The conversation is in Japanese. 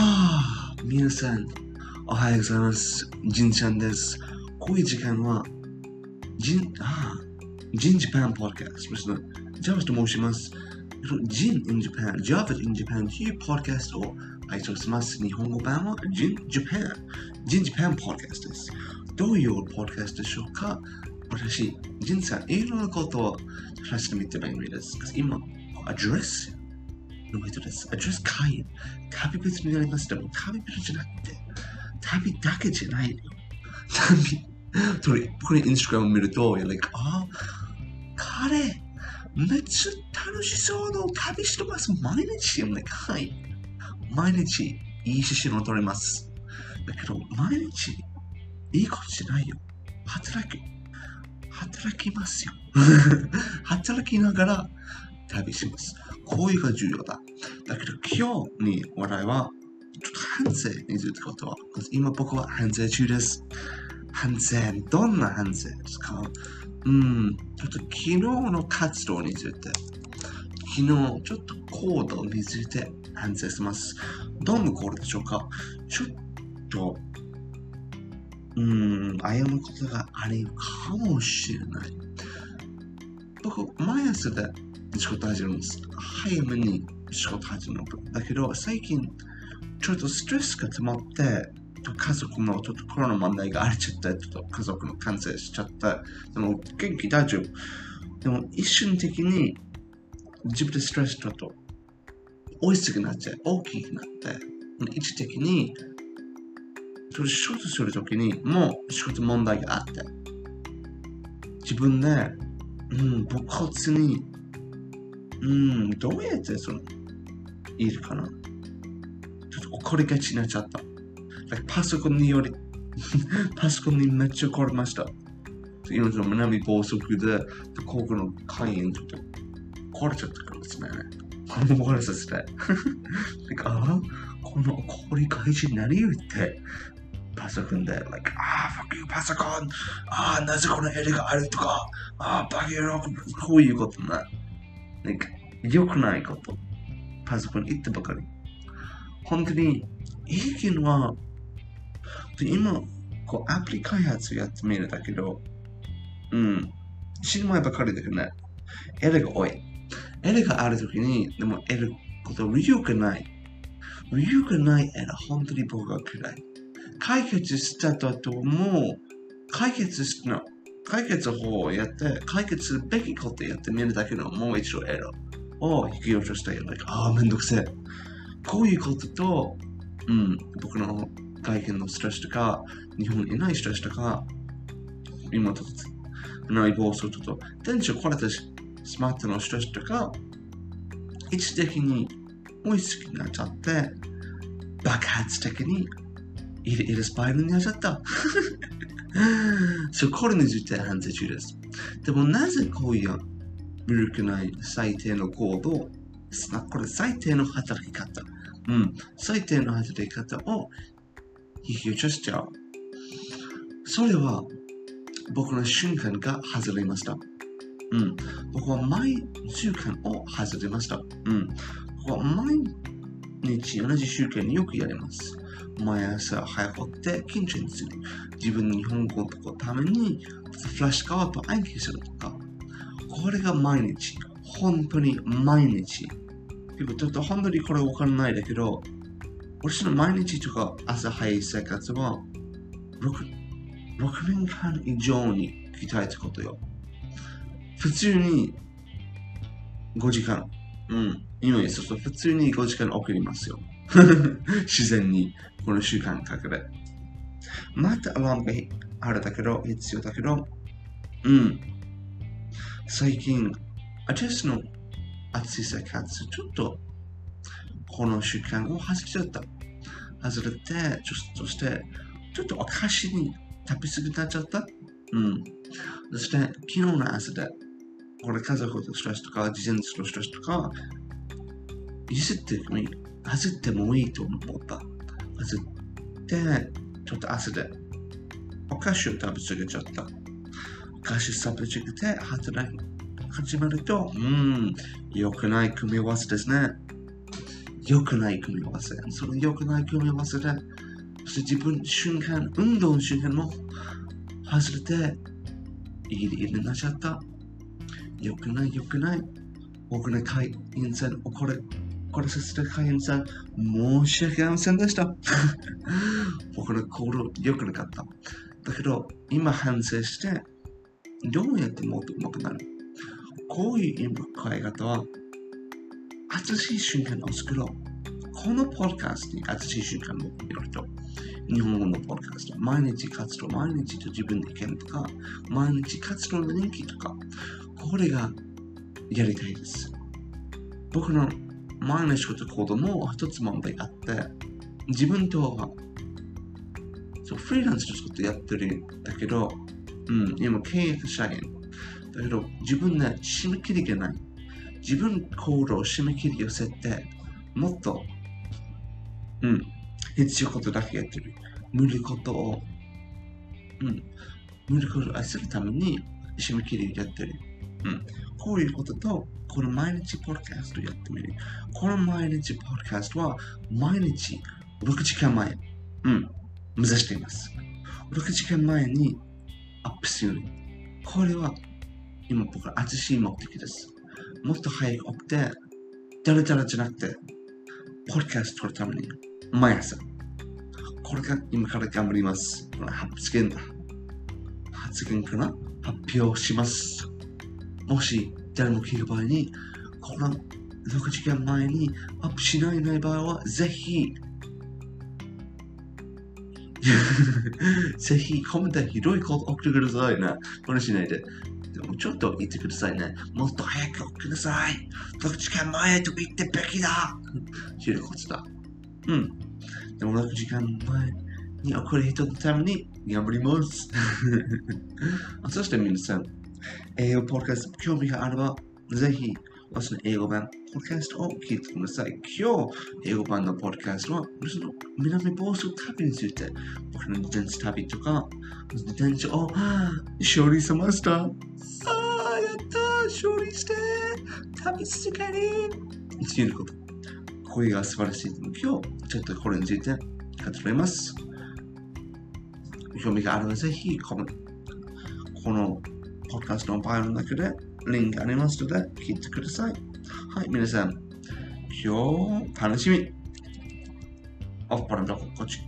ああ、皆さん、おはようございます。ジンちゃんです。こういう時間は、ジン、ああ、ジンジパンポッドキャストですね。ジャワと申します。ジン in Japan、ジャワ in Japan というポッドキャストを配信します。日本語版はジンジャパン、ジンジパンポッドキャストです。どういうポッドキャストでしょうか？私、ジンさん、いろんなことを話してみてもいいです。今、アドレスの人です。アドレス会員。旅人になります。でも旅人じゃなくて、旅だけじゃないよ。旅、それ、これインスタグラム見ると、you're like, あ、彼、めっちゃ楽しそうな旅してます。毎日、I'm like, はい。毎日、いい写真を撮ります。だけど、毎日、いいことじゃないよ。働く。働きますよ。働きながら旅します。こういうが重要だ。だけど今日に話題は、ちょっと反省についてことは、今僕は反省中です。反省、どんな反省ですか？うん、ちょっと昨日の活動について、昨日ちょっと行動について反省します。どんな行動でしょうか？ちょっと、うん、謝ることがあるかもしれない。僕、毎朝で仕事始めます。早めに仕事始める。だけど、最近、ちょっとストレスが溜まって、家族もちょっとコロナ問題がありちゃって、ちょっと家族の感染しちゃった。でも、元気大丈夫。でも、一瞬的に自分でストレスちょっと大きくなっちゃう。大きくなって、一時的に、それ仕事するときにもう仕事問題があって、自分で、うん、勃発に、うん、どうやってその、いるかな？ちょっと怒りがちになっちゃった。like パソコンにより、パソコンにめっちゃ怒りました。今その南暴走で、高校の会員ちょっと壊れちゃったからですね。壊れさせて。like あこの怒り返し何言って、パソコンで、like, ああ、fuck you パソコン、ああ、なぜこのエレがあるとか、ああ、バカ野郎、こういうことな。like, 良くないこと。パソコン言ってばかり。本当に、いいのは、今、こう、アプリ開発やってみるだけど、うん、死ぬ前ばかりだけどね、エレが多い。エレがあるときに、でもエレこと理由がない。理由がないエレ、本当に僕が嫌い。解決したともう、解決しな、解決法をやって、解決するべきことやってみるだけのもう一度エラを引き落として、like、ああ、めんどくせえ。こういうことと、うん、僕の外見のストレスとか、日本にいないストレスとか、今と内房すると、電池壊れてしまったのストレスとか、一時的に追いつきになっちゃって、爆発的にイレイレスパイルになっちゃった。そう、これについて反省中です。でもなぜこういう魅力ない最低の行動、これ最低の働き方。うん、最低の働き方を引き落としちゃう。それは僕の瞬間が外れました。うん、僕は毎週間を外れました。うん、僕は毎日同じ習慣によくやります。毎朝早く起きて緊張する。自分の日本語のためにフラッシュカード暗記するとか。これが毎日。本当に毎日。ちょっと本当にこれわからないだけど、私の毎日とか朝早い生活は 6, 6年間以上に鍛えたことよ。普通に5時間。うん。今そうすると普通に5時間送りますよ。自然にこの習慣かけで。またアラームがあるだけど、必要だけど、うん。最近、私の暑い生活、ちょっとこの習慣を外れちゃった。外れて、ちょそして、ちょっとお菓子に食べ過ぎになっちゃった。うん。そして、昨日の朝で、これ家族のストレスとか、事前のストレスとか、譲ってもいい。外ってもいいと思った。外って、ちょっと朝で、お菓子を食べ過ぎちゃった。お菓子食べ過ぎて、働き始めると、うん、良くない組み合わせですね。良くない組み合わせ。その良くない組み合わせで、そして自分瞬間、運動の瞬間も外れて、いいになっちゃった。良くない、良くない。僕の会員さん、これ、これさせて会員さん、申し訳ありませんでした。僕の行動良くなかった。だけど、今反省して、どうやってもっと上手くなるこういう今変え方は、新しい瞬間を作ろう。このポッドキャストに新しい瞬間を見ると、日本語のポッドキャスト、毎日活動、毎日と自分で意見とか、毎日活動の人気とか、これがやりたいです。僕の毎日こと行動も一つ問題あって、自分とはそうフリーランスのことやってるんだけど、うん、今契約社員。だけど自分で締め切りがない。自分行動締め切りを設定。もっと、うん、必要ことだけやってる。無理ことを、うん、無理ことを愛するために締め切りやってる。うん。こういうことと、この毎日ポッドキャストやってみる。この毎日ポッドキャストは、毎日6時間前、うん、目指しています。6時間前にアップする。これは、今僕の新しい目的です。もっと早く起きて、だらだらじゃなくて、ポッドキャスト撮るために、毎朝。これが今から頑張ります。発言だ。発言かな？発表します。もし誰も聞く場合に、この6時間前にアップしないない場合は、ぜひ、ぜひコメントひどいこと送ってくださいね。これしないで。でもちょっと言ってくださいね。もっと早く送ってください。6時間前と言ってべきだ。ひどいことだ。うん。でも6時間前に送る人のために頑張ります。そして皆さん、英語ポッドキャスト興味があれば、ぜひ、私の英語版ポッドキャストを聞いてください。今日、英語版のポッドキャストは、その南房総旅について、僕の自転車旅とか、自転車を勝利しました。ああ、やった勝利して旅続けるっていうこと。声が素晴らしい。今日、ちょっとこれについて語ります。興味があればぜひ、この、このポッドキャストのバイオの中でリンクありますので聞いてください。はい、皆さん、今日楽しみ。オフパラのこっち